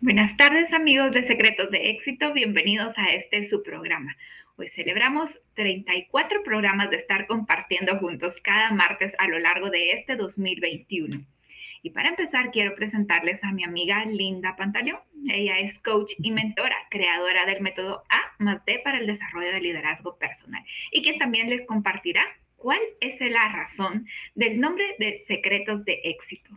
Buenas tardes amigos de Secretos de Éxito, bienvenidos a este su programa. Hoy celebramos 34 programas de estar compartiendo juntos cada martes a lo largo de este 2021. Y para empezar, quiero presentarles a mi amiga Linda Pantaleón. Ella es coach y mentora, creadora del método A más D para el desarrollo del liderazgo personal y que también les compartirá cuál es la razón del nombre de Secretos de Éxito.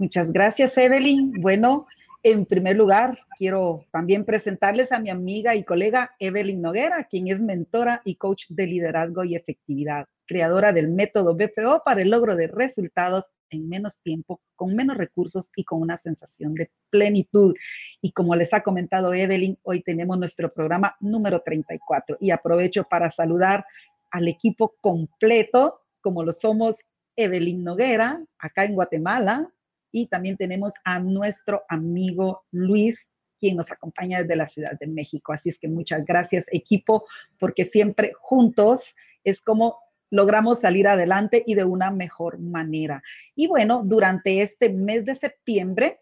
Muchas gracias, Evelyn. Bueno, en primer lugar, quiero también presentarles a mi amiga y colega Evelyn Noguera, quien es mentora y coach de liderazgo y efectividad, creadora del método BPO para el logro de resultados en menos tiempo, con menos recursos y con una sensación de plenitud. Y como les ha comentado Evelyn, hoy tenemos nuestro programa número 34 y aprovecho para saludar al equipo completo, como lo somos Evelyn Noguera, acá en Guatemala, y también tenemos a nuestro amigo Luis, quien nos acompaña desde la Ciudad de México. Así es que muchas gracias equipo, porque siempre juntos es como logramos salir adelante y de una mejor manera. Y bueno, durante este mes de septiembre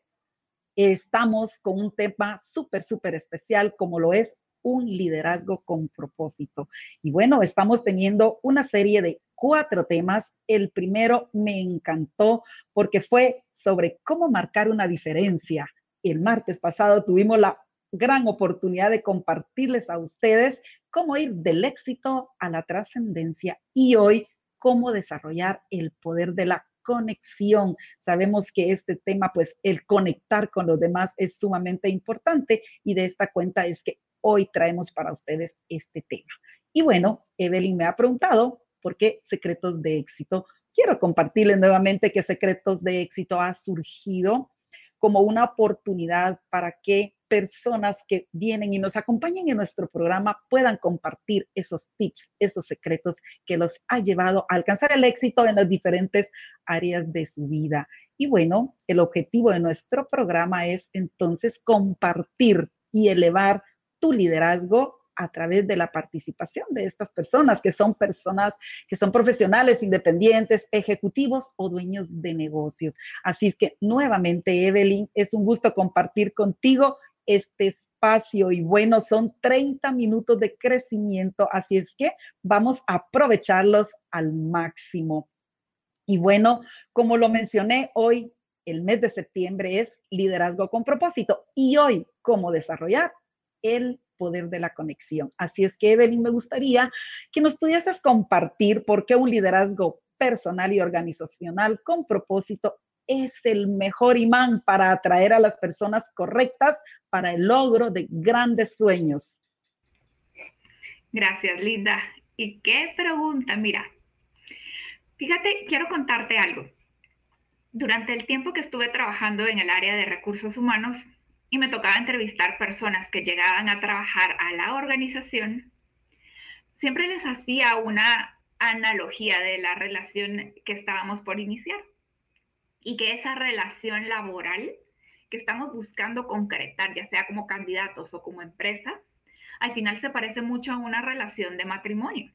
estamos con un tema súper, súper especial como lo es un liderazgo con propósito. Y bueno, estamos teniendo una serie de cuatro temas. El primero me encantó porque fue sobre cómo marcar una diferencia. El martes pasado tuvimos la gran oportunidad de compartirles a ustedes cómo ir del éxito a la trascendencia y hoy cómo desarrollar el poder de la conexión. Sabemos que este tema, pues el conectar con los demás es sumamente importante y de esta cuenta es que hoy traemos para ustedes este tema. Y bueno, Evelyn me ha preguntado por qué secretos de éxito. Quiero compartirles nuevamente que secretos de éxito ha surgido como una oportunidad para que personas que vienen y nos acompañen en nuestro programa puedan compartir esos tips, esos secretos que los ha llevado a alcanzar el éxito en las diferentes áreas de su vida. Y bueno, el objetivo de nuestro programa es entonces compartir y elevar tu liderazgo a través de la participación de estas personas, que son personas que son profesionales, independientes, ejecutivos o dueños de negocios. Así es que nuevamente, Evelyn, es un gusto compartir contigo este espacio y bueno, son 30 minutos de crecimiento, así es que vamos a aprovecharlos al máximo. Y bueno, como lo mencioné hoy, el mes de septiembre es liderazgo con propósito y hoy, cómo desarrollar el poder de la conexión. Así es que, Evelyn, me gustaría que nos pudieses compartir por qué un liderazgo personal y organizacional con propósito es el mejor imán para atraer a las personas correctas para el logro de grandes sueños. Gracias, Linda. ¿Y qué pregunta? Mira, fíjate, quiero contarte algo. Durante el tiempo que estuve trabajando en el área de recursos humanos, y me tocaba entrevistar personas que llegaban a trabajar a la organización, siempre les hacía una analogía de la relación que estábamos por iniciar y que esa relación laboral que estamos buscando concretar, ya sea como candidatos o como empresa, al final se parece mucho a una relación de matrimonio.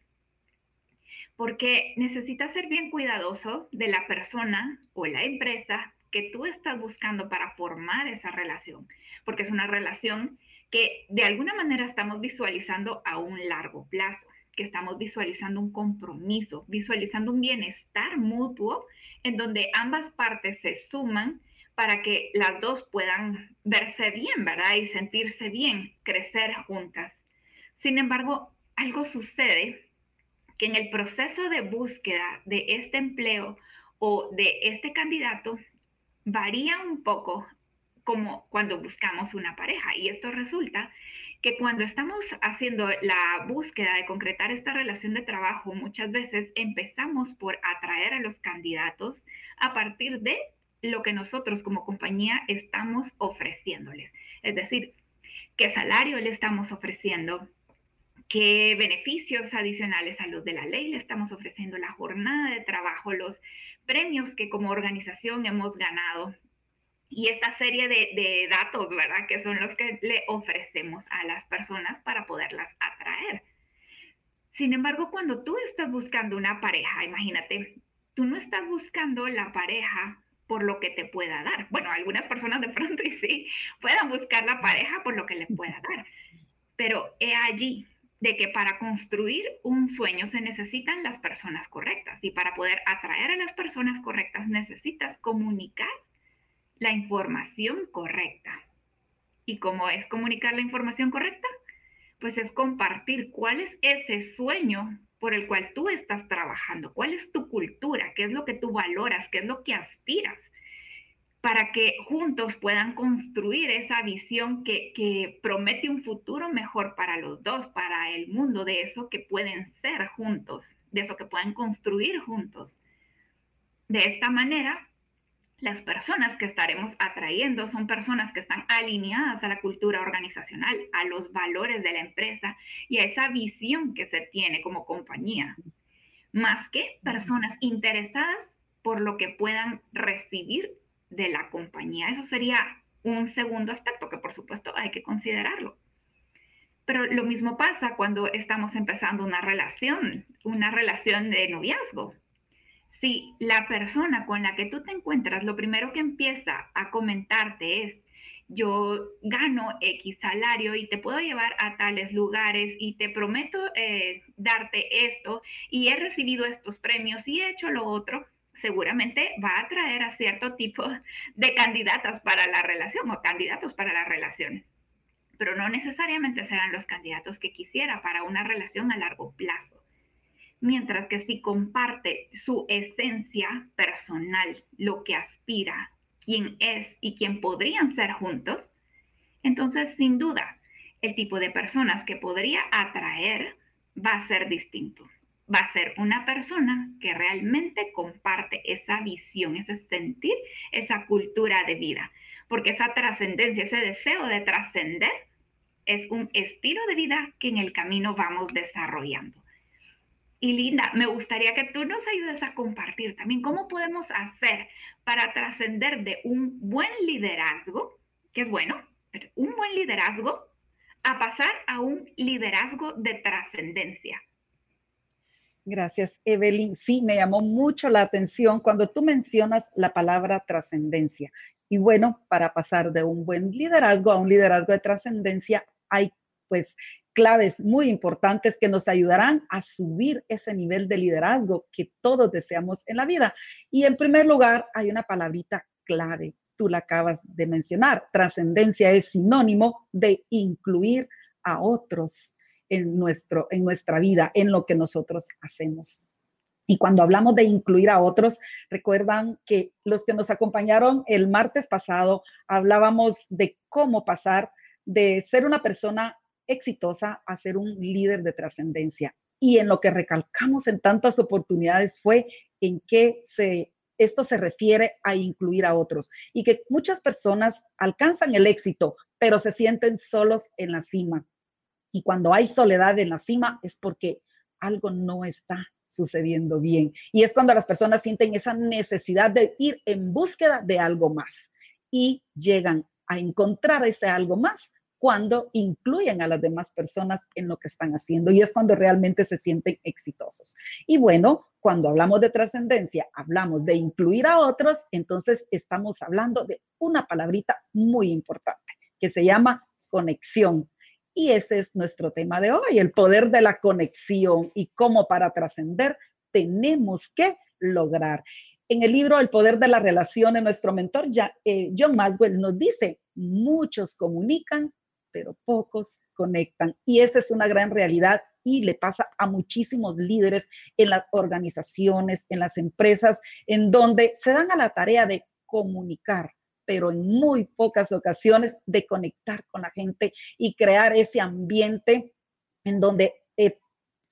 Porque necesitas ser bien cuidadoso de la persona o la empresa que tú estás buscando para formar esa relación, porque es una relación que de alguna manera estamos visualizando a un largo plazo, que estamos visualizando un compromiso, visualizando un bienestar mutuo en donde ambas partes se suman para que las dos puedan verse bien, ¿verdad? Y sentirse bien, crecer juntas. Sin embargo, algo sucede que en el proceso de búsqueda de este empleo o de este candidato, varía un poco como cuando buscamos una pareja. Y esto resulta que cuando estamos haciendo la búsqueda de concretar esta relación de trabajo, muchas veces empezamos por atraer a los candidatos a partir de lo que nosotros como compañía estamos ofreciéndoles. Es decir, qué salario le estamos ofreciendo, qué beneficios adicionales a los de la ley le estamos ofreciendo, la jornada de trabajo, los premios que como organización hemos ganado y esta serie de, datos, ¿verdad? Que son los que le ofrecemos a las personas para poderlas atraer. Sin embargo, cuando tú estás buscando una pareja, imagínate, tú no estás buscando la pareja por lo que te pueda dar. Bueno, algunas personas de pronto y sí puedan buscar la pareja por lo que le pueda dar, pero he allí de que para construir un sueño se necesitan las personas correctas y para poder atraer a las personas correctas necesitas comunicar la información correcta. ¿Y cómo es comunicar la información correcta? Pues es compartir cuál es ese sueño por el cual tú estás trabajando, cuál es tu cultura, qué es lo que tú valoras, qué es lo que aspiras para que juntos puedan construir esa visión que, promete un futuro mejor para los dos, para el mundo, de eso que pueden ser juntos, de eso que pueden construir juntos. De esta manera, las personas que estaremos atrayendo son personas que están alineadas a la cultura organizacional, a los valores de la empresa y a esa visión que se tiene como compañía, más que personas interesadas por lo que puedan recibir de la compañía. Eso sería un segundo aspecto que por supuesto hay que considerarlo. Pero lo mismo pasa cuando estamos empezando una relación, una relación de noviazgo. Si la persona con la que tú te encuentras, lo primero que empieza a comentarte es, yo gano X salario y te puedo llevar a tales lugares y te prometo eh, darte esto y he recibido estos premios y he hecho lo otro, seguramente va a atraer a cierto tipo de candidatas para la relación o candidatos para la relación, pero no necesariamente serán los candidatos que quisiera para una relación a largo plazo. Mientras que si comparte su esencia personal, lo que aspira, quién es y quién podrían ser juntos, entonces sin duda el tipo de personas que podría atraer va a ser distinto va a ser una persona que realmente comparte esa visión, ese sentir, esa cultura de vida. Porque esa trascendencia, ese deseo de trascender, es un estilo de vida que en el camino vamos desarrollando. Y Linda, me gustaría que tú nos ayudes a compartir también cómo podemos hacer para trascender de un buen liderazgo, que es bueno, pero un buen liderazgo, a pasar a un liderazgo de trascendencia Gracias, Evelyn. Sí, me llamó mucho la atención cuando tú mencionas la palabra trascendencia. Y bueno, para pasar de un buen liderazgo a un liderazgo de trascendencia, hay pues claves muy importantes que nos ayudarán a subir ese nivel de liderazgo que todos deseamos en la vida. Y en primer lugar, hay una palabrita clave. Tú la acabas de mencionar. Trascendencia es sinónimo de incluir a otros en, nuestro, en nuestra vida, en lo que nosotros hacemos. Y cuando hablamos de incluir a otros, recuerdan que los que nos acompañaron el martes pasado hablábamos de cómo pasar de ser una persona exitosa a ser un líder de trascendencia. Y en lo que recalcamos en tantas oportunidades fue en que se, esto se refiere a incluir a otros y que muchas personas alcanzan el éxito, pero se sienten solos en la cima. Y cuando hay soledad en la cima es porque algo no está sucediendo bien. Y es cuando las personas sienten esa necesidad de ir en búsqueda de algo más y llegan a encontrar ese algo más cuando incluyen a las demás personas en lo que están haciendo y es cuando realmente se sienten exitosos. Y bueno, cuando hablamos de trascendencia, hablamos de incluir a otros, entonces estamos hablando de una palabrita muy importante que se llama conexión. Y ese es nuestro tema de hoy, el poder de la conexión y cómo para trascender tenemos que lograr. En el libro El poder de la relación, nuestro mentor eh, John Maxwell nos dice, muchos comunican, pero pocos conectan. Y esa es una gran realidad y le pasa a muchísimos líderes en las organizaciones, en las empresas, en donde se dan a la tarea de comunicar, pero en muy pocas ocasiones de conectar con la gente y crear ese ambiente en donde eh,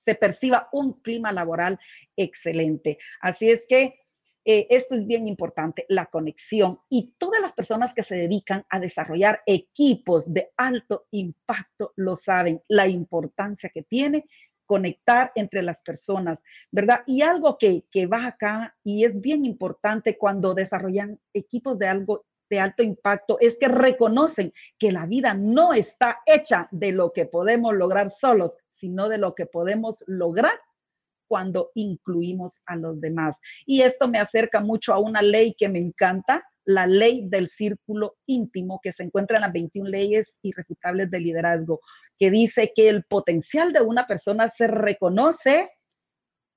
se perciba un clima laboral excelente. Así es que eh, esto es bien importante, la conexión. Y todas las personas que se dedican a desarrollar equipos de alto impacto lo saben, la importancia que tiene conectar entre las personas, ¿verdad? Y algo que, que va acá y es bien importante cuando desarrollan equipos de algo de alto impacto es que reconocen que la vida no está hecha de lo que podemos lograr solos, sino de lo que podemos lograr cuando incluimos a los demás. Y esto me acerca mucho a una ley que me encanta, la ley del círculo íntimo que se encuentra en las 21 leyes irrefutables de liderazgo, que dice que el potencial de una persona se reconoce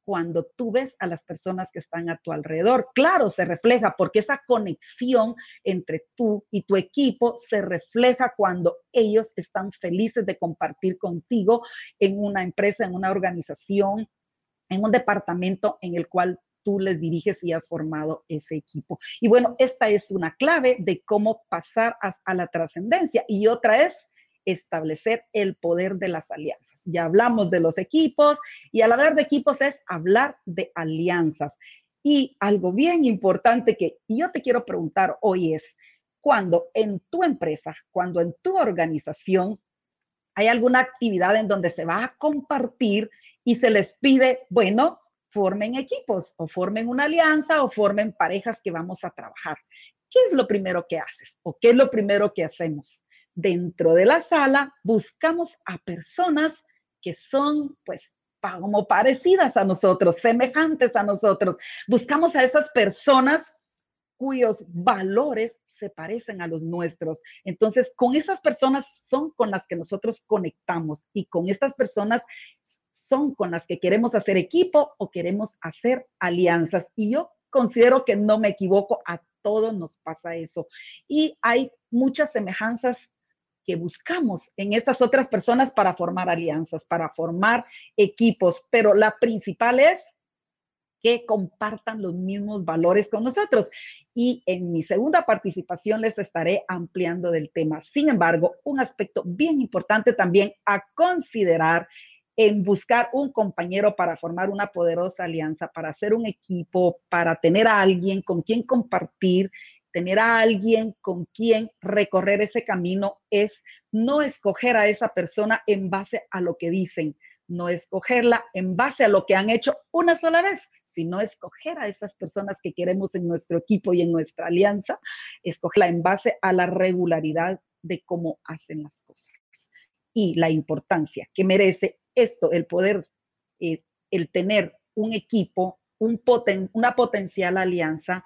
cuando tú ves a las personas que están a tu alrededor. Claro, se refleja porque esa conexión entre tú y tu equipo se refleja cuando ellos están felices de compartir contigo en una empresa, en una organización, en un departamento en el cual tú les diriges y has formado ese equipo. Y bueno, esta es una clave de cómo pasar a, la trascendencia. Y otra es establecer el poder de las alianzas. Ya hablamos de los equipos y al hablar de equipos es hablar de alianzas. Y algo bien importante que yo te quiero preguntar hoy es, cuando en tu empresa, cuando en tu organización hay alguna actividad en donde se va a compartir y se les pide, bueno, formen equipos o formen una alianza o formen parejas que vamos a trabajar. ¿Qué es lo primero que haces o qué es lo primero que hacemos? Dentro de la sala buscamos a personas que son pues como parecidas a nosotros, semejantes a nosotros. Buscamos a esas personas cuyos valores se parecen a los nuestros. Entonces, con esas personas son con las que nosotros conectamos y con estas personas son con las que queremos hacer equipo o queremos hacer alianzas. Y yo considero que no me equivoco, a todos nos pasa eso. Y hay muchas semejanzas que buscamos en estas otras personas para formar alianzas, para formar equipos, pero la principal es que compartan los mismos valores con nosotros. Y en mi segunda participación les estaré ampliando del tema. Sin embargo, un aspecto bien importante también a considerar en buscar un compañero para formar una poderosa alianza, para hacer un equipo, para tener a alguien con quien compartir, tener a alguien con quien recorrer ese camino, es no escoger a esa persona en base a lo que dicen, no escogerla en base a lo que han hecho una sola vez, sino escoger a esas personas que queremos en nuestro equipo y en nuestra alianza, escogerla en base a la regularidad de cómo hacen las cosas y la importancia que merece esto, el poder, eh, el tener un equipo, un una potencial alianza,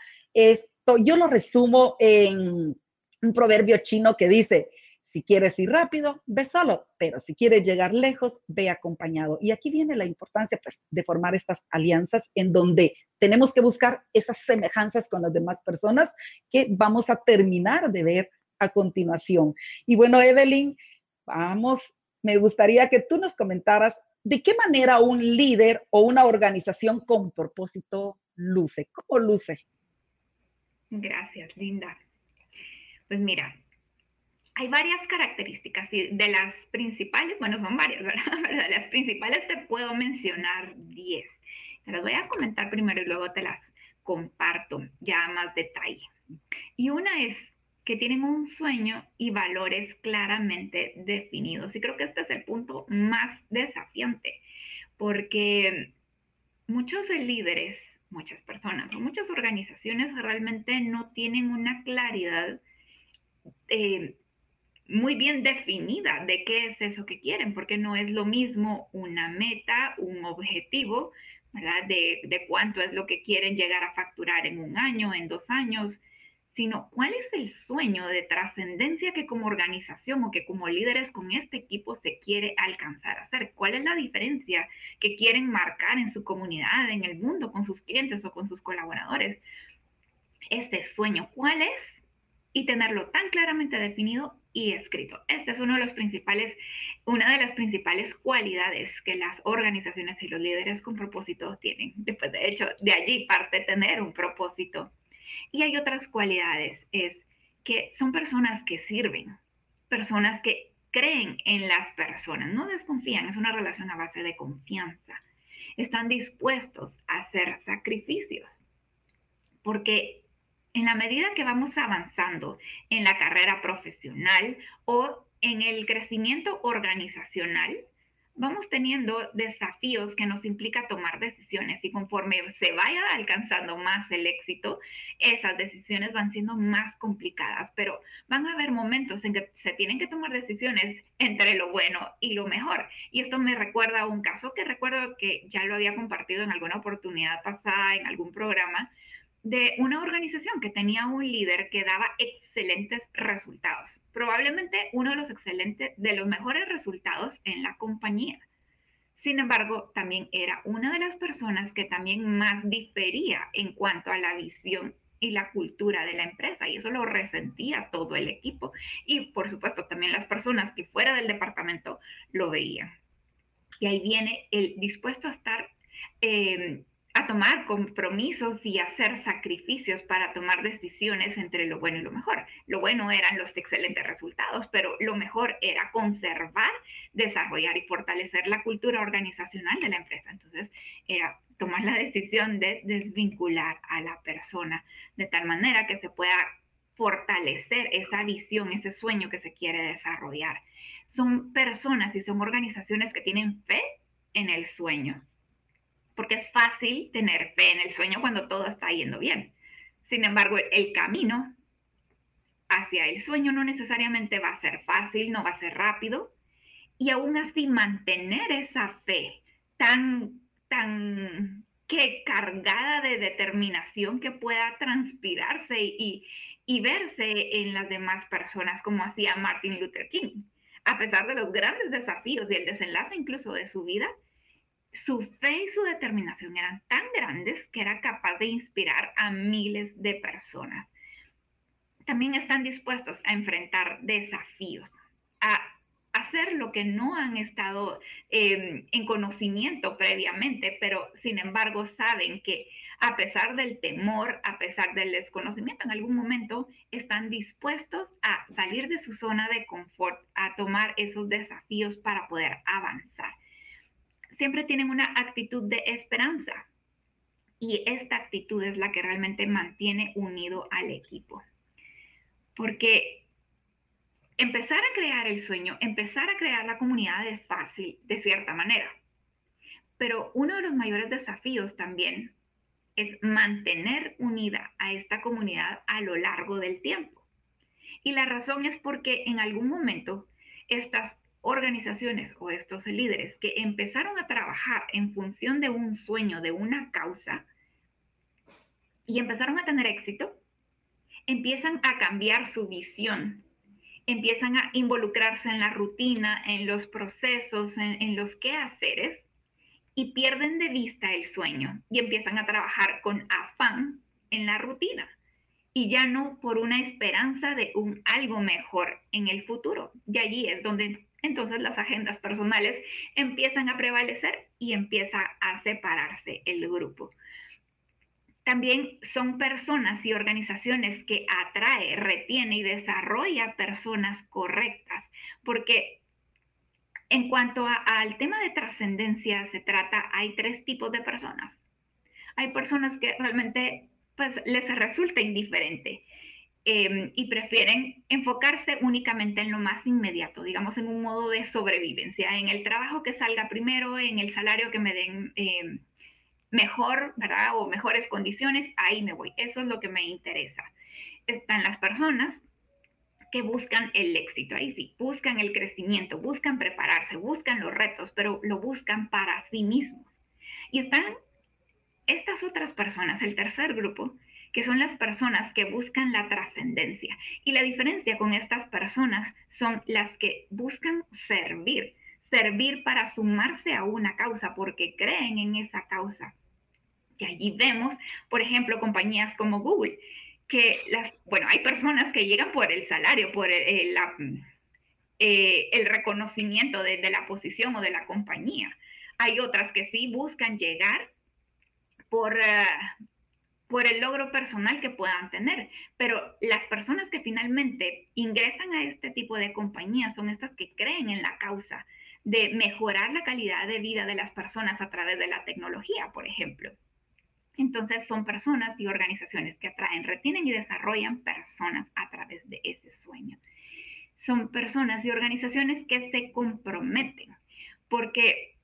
yo lo resumo en un proverbio chino que dice, si quieres ir rápido, ve solo, pero si quieres llegar lejos, ve acompañado. Y aquí viene la importancia pues, de formar estas alianzas en donde tenemos que buscar esas semejanzas con las demás personas que vamos a terminar de ver a continuación. Y bueno, Evelyn, vamos me gustaría que tú nos comentaras de qué manera un líder o una organización con propósito luce. ¿Cómo luce? Gracias, Linda. Pues mira, hay varias características y de las principales, bueno, son varias, ¿verdad? De las principales te puedo mencionar 10. Te las voy a comentar primero y luego te las comparto ya más detalle. Y una es que tienen un sueño y valores claramente definidos. Y creo que este es el punto más desafiante, porque muchos líderes, muchas personas o muchas organizaciones realmente no tienen una claridad eh, muy bien definida de qué es eso que quieren, porque no es lo mismo una meta, un objetivo, ¿verdad? De, de cuánto es lo que quieren llegar a facturar en un año, en dos años, sino cuál es el sueño de trascendencia que como organización o que como líderes con este equipo se quiere alcanzar a hacer. ¿Cuál es la diferencia que quieren marcar en su comunidad, en el mundo, con sus clientes o con sus colaboradores? Ese sueño, ¿cuál es? Y tenerlo tan claramente definido y escrito. Este es uno de los principales, una de las principales cualidades que las organizaciones y los líderes con propósito tienen. Después, de hecho, de allí parte tener un propósito y hay otras cualidades, es que son personas que sirven, personas que creen en las personas, no desconfían, es una relación a base de confianza. Están dispuestos a hacer sacrificios, porque en la medida que vamos avanzando en la carrera profesional o en el crecimiento organizacional, vamos teniendo desafíos que nos implica tomar decisiones y conforme se vaya alcanzando más el éxito, esas decisiones van siendo más complicadas, pero van a haber momentos en que se tienen que tomar decisiones entre lo bueno y lo mejor. Y esto me recuerda a un caso que recuerdo que ya lo había compartido en alguna oportunidad pasada, en algún programa, de una organización que tenía un líder que daba excelentes resultados, probablemente uno de los excelentes, de los mejores resultados en la compañía. Sin embargo, también era una de las personas que también más difería en cuanto a la visión y la cultura de la empresa y eso lo resentía todo el equipo y por supuesto también las personas que fuera del departamento lo veían. Y ahí viene el dispuesto a estar eh, tomar compromisos y hacer sacrificios para tomar decisiones entre lo bueno y lo mejor. Lo bueno eran los excelentes resultados, pero lo mejor era conservar, desarrollar y fortalecer la cultura organizacional de la empresa. Entonces, era tomar la decisión de desvincular a la persona de tal manera que se pueda fortalecer esa visión, ese sueño que se quiere desarrollar. Son personas y son organizaciones que tienen fe en el sueño porque es fácil tener fe en el sueño cuando todo está yendo bien. Sin embargo, el camino hacia el sueño no necesariamente va a ser fácil, no va a ser rápido, y aún así mantener esa fe tan, tan que cargada de determinación que pueda transpirarse y, y verse en las demás personas, como hacía Martin Luther King. A pesar de los grandes desafíos y el desenlace incluso de su vida, su fe y su determinación eran tan grandes que era capaz de inspirar a miles de personas. También están dispuestos a enfrentar desafíos, a hacer lo que no han estado em, en conocimiento previamente, pero sin embargo saben que a pesar del temor, a pesar del desconocimiento, en algún momento están dispuestos a salir de su zona de confort, a tomar esos desafíos para poder avanzar siempre tienen una actitud de esperanza. Y esta actitud es la que realmente mantiene unido al equipo. Porque empezar a crear el sueño, empezar a crear la comunidad es fácil, de cierta manera. Pero uno de los mayores desafíos también es mantener unida a esta comunidad a lo largo del tiempo. Y la razón es porque en algún momento estas organizaciones o estos líderes que empezaron a trabajar en función de un sueño, de una causa, y empezaron a tener éxito, empiezan a cambiar su visión, empiezan a involucrarse en la rutina, en los procesos, en, los quehaceres, y pierden de vista el sueño y empiezan a trabajar con afán en la rutina y ya no por una esperanza de un algo mejor en el futuro. Y allí es donde entonces las agendas personales empiezan a prevalecer y empieza a separarse el grupo. También son personas y organizaciones que atrae, retiene y desarrolla personas correctas, porque en cuanto al tema de trascendencia se trata, hay tres tipos de personas. Hay personas que realmente pues les resulta indiferente Em, y prefieren enfocarse únicamente en lo más inmediato, digamos en un modo de sobrevivencia, en el trabajo que salga primero, en el salario que me den em, mejor, ¿verdad? O mejores condiciones, ahí me voy. Eso es lo que me interesa. Están las personas que buscan el éxito, ahí sí, buscan el crecimiento, buscan prepararse, buscan los retos, pero lo buscan para sí mismos. Y están estas otras personas, el tercer grupo, que son las personas que buscan la trascendencia. Y la diferencia con estas personas son las que buscan servir, servir para sumarse a una causa porque creen en esa causa. Y allí vemos, por ejemplo, compañías como Google, que las, bueno, hay personas que llegan por el salario, por el, eh, el reconocimiento de, la posición o de la compañía. Hay otras que sí buscan llegar por, eh, por el logro personal que puedan tener. Pero las personas que finalmente ingresan a este tipo de compañías son estas que creen en la causa de mejorar la calidad de vida de las personas a través de la tecnología, por ejemplo. Entonces son personas y organizaciones que atraen, retienen y desarrollan personas a través de ese sueño. Son personas y organizaciones que se comprometen porque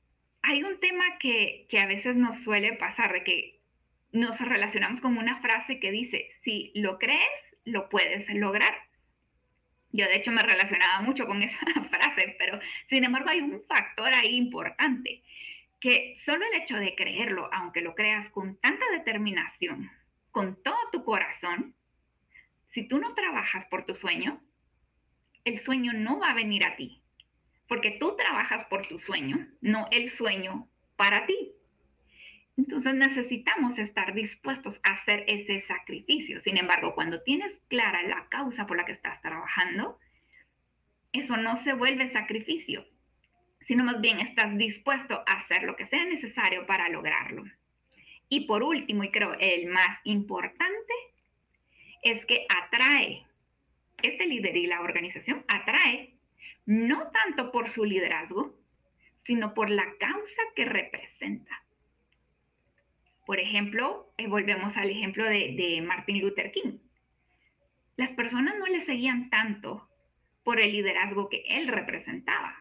hay un tema que, que a veces nos suele pasar, de que nos relacionamos con una frase que dice, si lo crees, lo puedes lograr. Yo de hecho me relacionaba mucho con esa frase, pero sin embargo hay un factor ahí importante, que solo el hecho de creerlo, aunque lo creas con tanta determinación, con todo tu corazón, si tú no trabajas por tu sueño, el sueño no va a venir a ti, porque tú trabajas por tu sueño, no el sueño para ti. Entonces necesitamos estar dispuestos a hacer ese sacrificio. Sin embargo, cuando tienes clara la causa por la que estás trabajando, eso no se vuelve sacrificio, sino más bien estás dispuesto a hacer lo que sea necesario para lograrlo. Y por último, y creo el más importante, es que atrae, este líder y la organización atrae no tanto por su liderazgo, sino por la causa que representa. Por ejemplo, eh, volvemos al ejemplo de, de Martin Luther King. Las personas no le seguían tanto por el liderazgo que él representaba.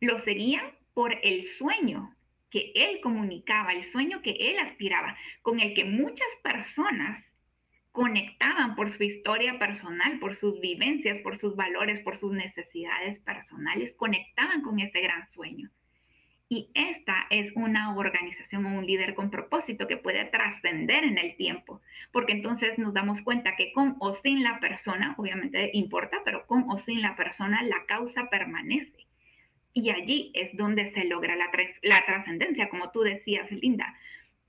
Lo seguían por el sueño que él comunicaba, el sueño que él aspiraba, con el que muchas personas conectaban por su historia personal, por sus vivencias, por sus valores, por sus necesidades personales, conectaban con ese gran sueño. Y esta es una organización o un líder con propósito que puede trascender en el tiempo, porque entonces nos damos cuenta que con o sin la persona, obviamente importa, pero con o sin la persona la causa permanece. Y allí es donde se logra la, la trascendencia, como tú decías, Linda,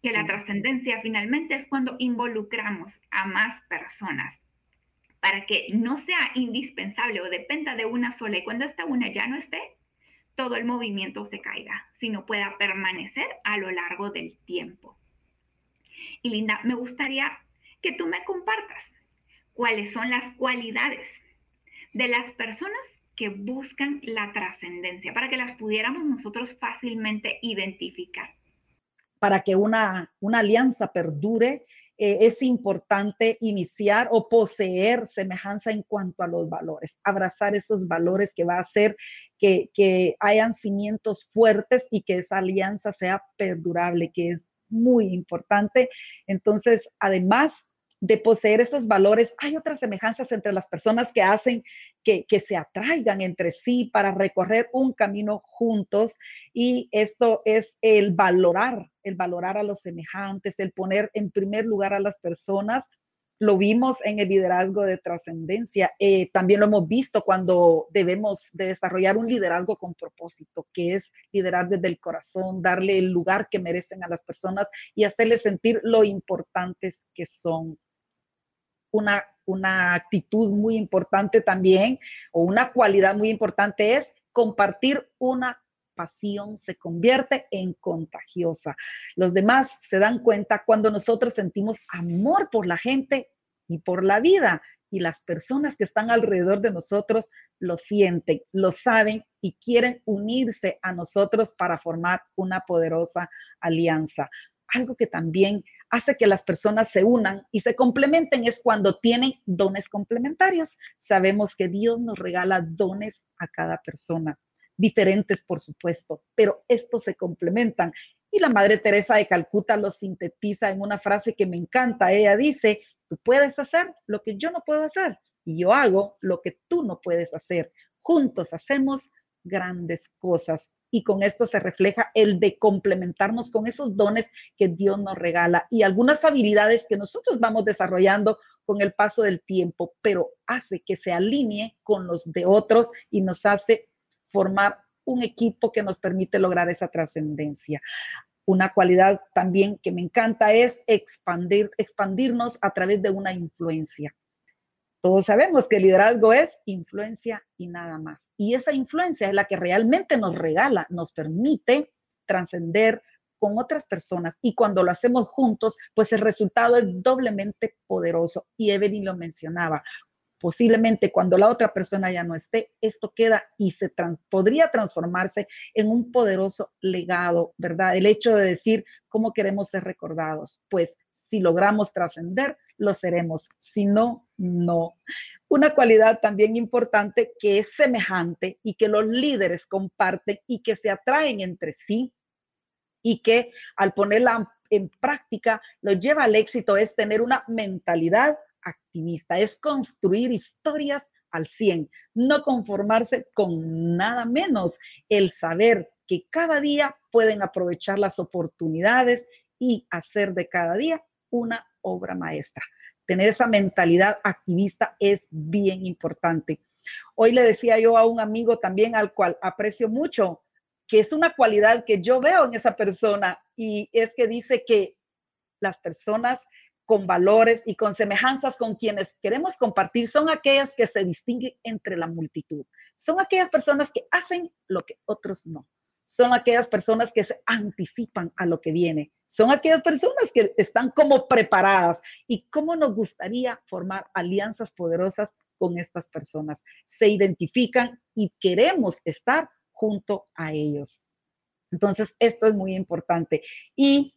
que la trascendencia finalmente es cuando involucramos a más personas para que no sea indispensable o dependa de una sola y cuando esta una ya no esté, todo el movimiento se caiga, sino pueda permanecer a lo largo del tiempo. Y Linda, me gustaría que tú me compartas cuáles son las cualidades de las personas que buscan la trascendencia para que las pudiéramos nosotros fácilmente identificar. Para que una, una alianza perdure, eh, es importante iniciar o poseer semejanza en cuanto a los valores, abrazar esos valores que va a hacer que, que hayan cimientos fuertes y que esa alianza sea perdurable, que es muy importante. Entonces, además de poseer esos valores, hay otras semejanzas entre las personas que hacen que, se atraigan entre sí para recorrer un camino juntos y eso es el valorar, el valorar a los semejantes, el poner en primer lugar a las personas. Lo vimos en el liderazgo de trascendencia. Eh, también lo hemos visto cuando debemos de desarrollar un liderazgo con propósito, que es liderar desde el corazón, darle el lugar que merecen a las personas y hacerles sentir lo importantes que son una, una actitud muy importante también o una cualidad muy importante es compartir una pasión se convierte en contagiosa. Los demás se dan cuenta cuando nosotros sentimos amor por la gente y por la vida y las personas que están alrededor de nosotros lo sienten, lo saben y quieren unirse a nosotros para formar una poderosa alianza. Algo que también hace que las personas se unan y se complementen es cuando tienen dones complementarios. Sabemos que Dios nos regala dones a cada persona, diferentes por supuesto, pero estos se complementan. Y la Madre Teresa de Calcuta lo sintetiza en una frase que me encanta. Ella dice, tú puedes hacer lo que yo no puedo hacer y yo hago lo que tú no puedes hacer. Juntos hacemos grandes cosas y con esto se refleja el de complementarnos con esos dones que Dios nos regala y algunas habilidades que nosotros vamos desarrollando con el paso del tiempo, pero hace que se alinee con los de otros y nos hace formar un equipo que nos permite lograr esa trascendencia. Una cualidad también que me encanta es expandir, expandirnos a través de una influencia. Todos sabemos que el liderazgo es influencia y nada más. Y esa influencia es la que realmente nos regala, nos permite trascender con otras personas. Y cuando lo hacemos juntos, pues el resultado es doblemente poderoso. Y Evelyn lo mencionaba. Posiblemente cuando la otra persona ya no esté, esto queda y se podría transformarse en un poderoso legado, ¿verdad? El hecho de decir cómo queremos ser recordados. Pues si logramos trascender, lo seremos. Si no, no. Una cualidad también importante que es semejante y que los líderes comparten y que se atraen entre sí y que al ponerla en práctica lo lleva al éxito es tener una mentalidad activista, es construir historias al 100, no conformarse con nada menos, el saber que cada día pueden aprovechar las oportunidades y hacer de cada día una obra maestra. Tener esa mentalidad activista es bien importante. Hoy le decía yo a un amigo también al cual aprecio mucho, que es una cualidad que yo veo en esa persona y es que dice que las personas con valores y con semejanzas con quienes queremos compartir son aquellas que se distinguen entre la multitud. Son aquellas personas que hacen lo que otros no. Son aquellas personas que se anticipan a lo que viene. Son aquellas personas que están como preparadas. ¿Y cómo nos gustaría formar alianzas poderosas con estas personas? Se identifican y queremos estar junto a ellos. Entonces, esto es muy importante. Y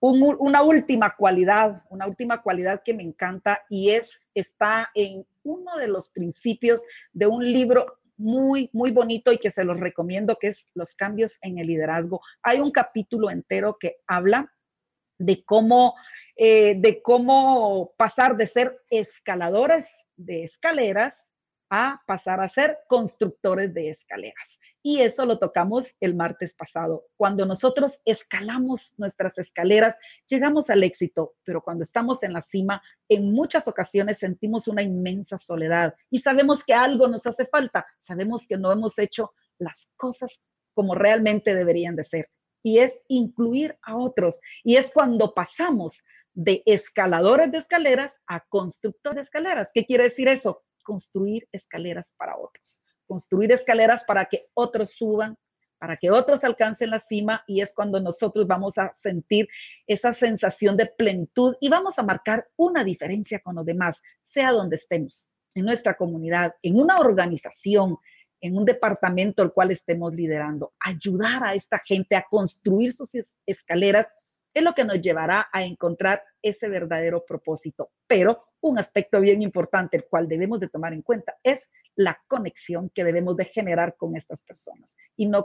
una última cualidad, una última cualidad que me encanta y es, está en uno de los principios de un libro muy, muy bonito y que se los recomiendo, que es Los cambios en el liderazgo. Hay un capítulo entero que habla de cómo, eh, de cómo pasar de ser escaladores de escaleras a pasar a ser constructores de escaleras. Y eso lo tocamos el martes pasado. Cuando nosotros escalamos nuestras escaleras, llegamos al éxito, pero cuando estamos en la cima, en muchas ocasiones sentimos una inmensa soledad y sabemos que algo nos hace falta, sabemos que no hemos hecho las cosas como realmente deberían de ser. Y es incluir a otros. Y es cuando pasamos de escaladores de escaleras a constructores de escaleras. ¿Qué quiere decir eso? Construir escaleras para otros construir escaleras para que otros suban, para que otros alcancen la cima y es cuando nosotros vamos a sentir esa sensación de plenitud y vamos a marcar una diferencia con los demás, sea donde estemos, en nuestra comunidad, en una organización, en un departamento el cual estemos liderando. Ayudar a esta gente a construir sus escaleras es lo que nos llevará a encontrar ese verdadero propósito. Pero un aspecto bien importante, el cual debemos de tomar en cuenta, es la conexión que debemos de generar con estas personas y no,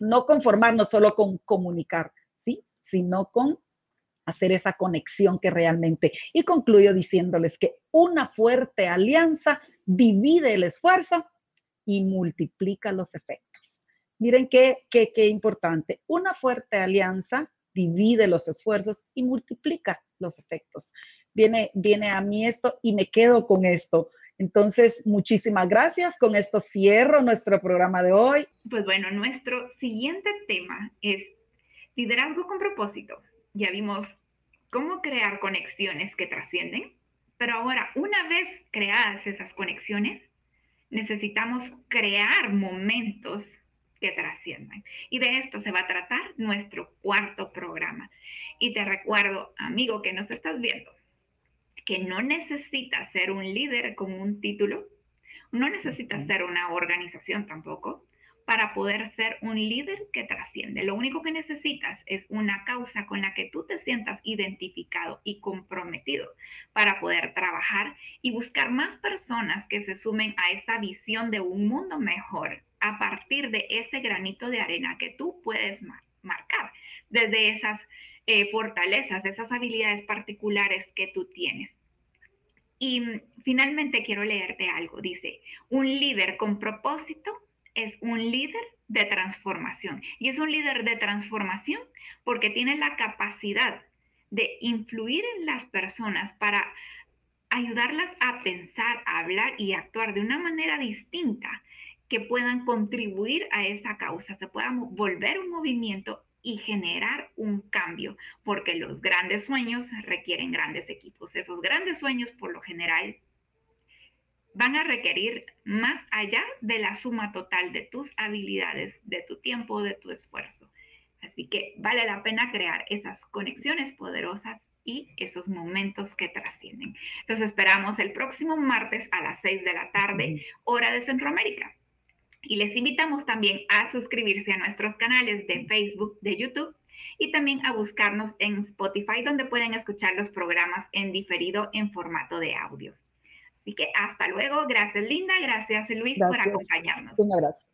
no conformarnos solo con comunicar, ¿sí? sino con hacer esa conexión que realmente. Y concluyo diciéndoles que una fuerte alianza divide el esfuerzo y multiplica los efectos. Miren qué, qué, qué importante. Una fuerte alianza divide los esfuerzos y multiplica los efectos. Viene, viene a mí esto y me quedo con esto. Entonces, muchísimas gracias. Con esto cierro nuestro programa de hoy. Pues bueno, nuestro siguiente tema es liderazgo con propósito. Ya vimos cómo crear conexiones que trascienden, pero ahora, una vez creadas esas conexiones, necesitamos crear momentos que trasciendan. Y de esto se va a tratar nuestro cuarto programa. Y te recuerdo, amigo que nos estás viendo, que no necesita ser un líder con un título, no necesita ser una organización tampoco para poder ser un líder que trasciende. Lo único que necesitas es una causa con la que tú te sientas identificado y comprometido para poder trabajar y buscar más personas que se sumen a esa visión de un mundo mejor a partir de ese granito de arena que tú puedes marcar desde esas eh, fortalezas, esas habilidades particulares que tú tienes. Y finalmente quiero leerte algo. Dice, un líder con propósito es un líder de transformación. Y es un líder de transformación porque tiene la capacidad de influir en las personas para ayudarlas a pensar, a hablar y actuar de una manera distinta que puedan contribuir a esa causa, se pueda volver un movimiento y generar un cambio, porque los grandes sueños requieren grandes equipos. Esos grandes sueños, por lo general, van a requerir más allá de la suma total de tus habilidades, de tu tiempo, de tu esfuerzo. Así que vale la pena crear esas conexiones poderosas y esos momentos que trascienden. Los esperamos el próximo martes a las 6 de la tarde, hora de Centroamérica. Y les invitamos también a suscribirse a nuestros canales de Facebook, de YouTube y también a buscarnos en Spotify, donde pueden escuchar los programas en diferido en formato de audio. Así que hasta luego. Gracias, Linda. Gracias, Luis, por acompañarnos. Un abrazo.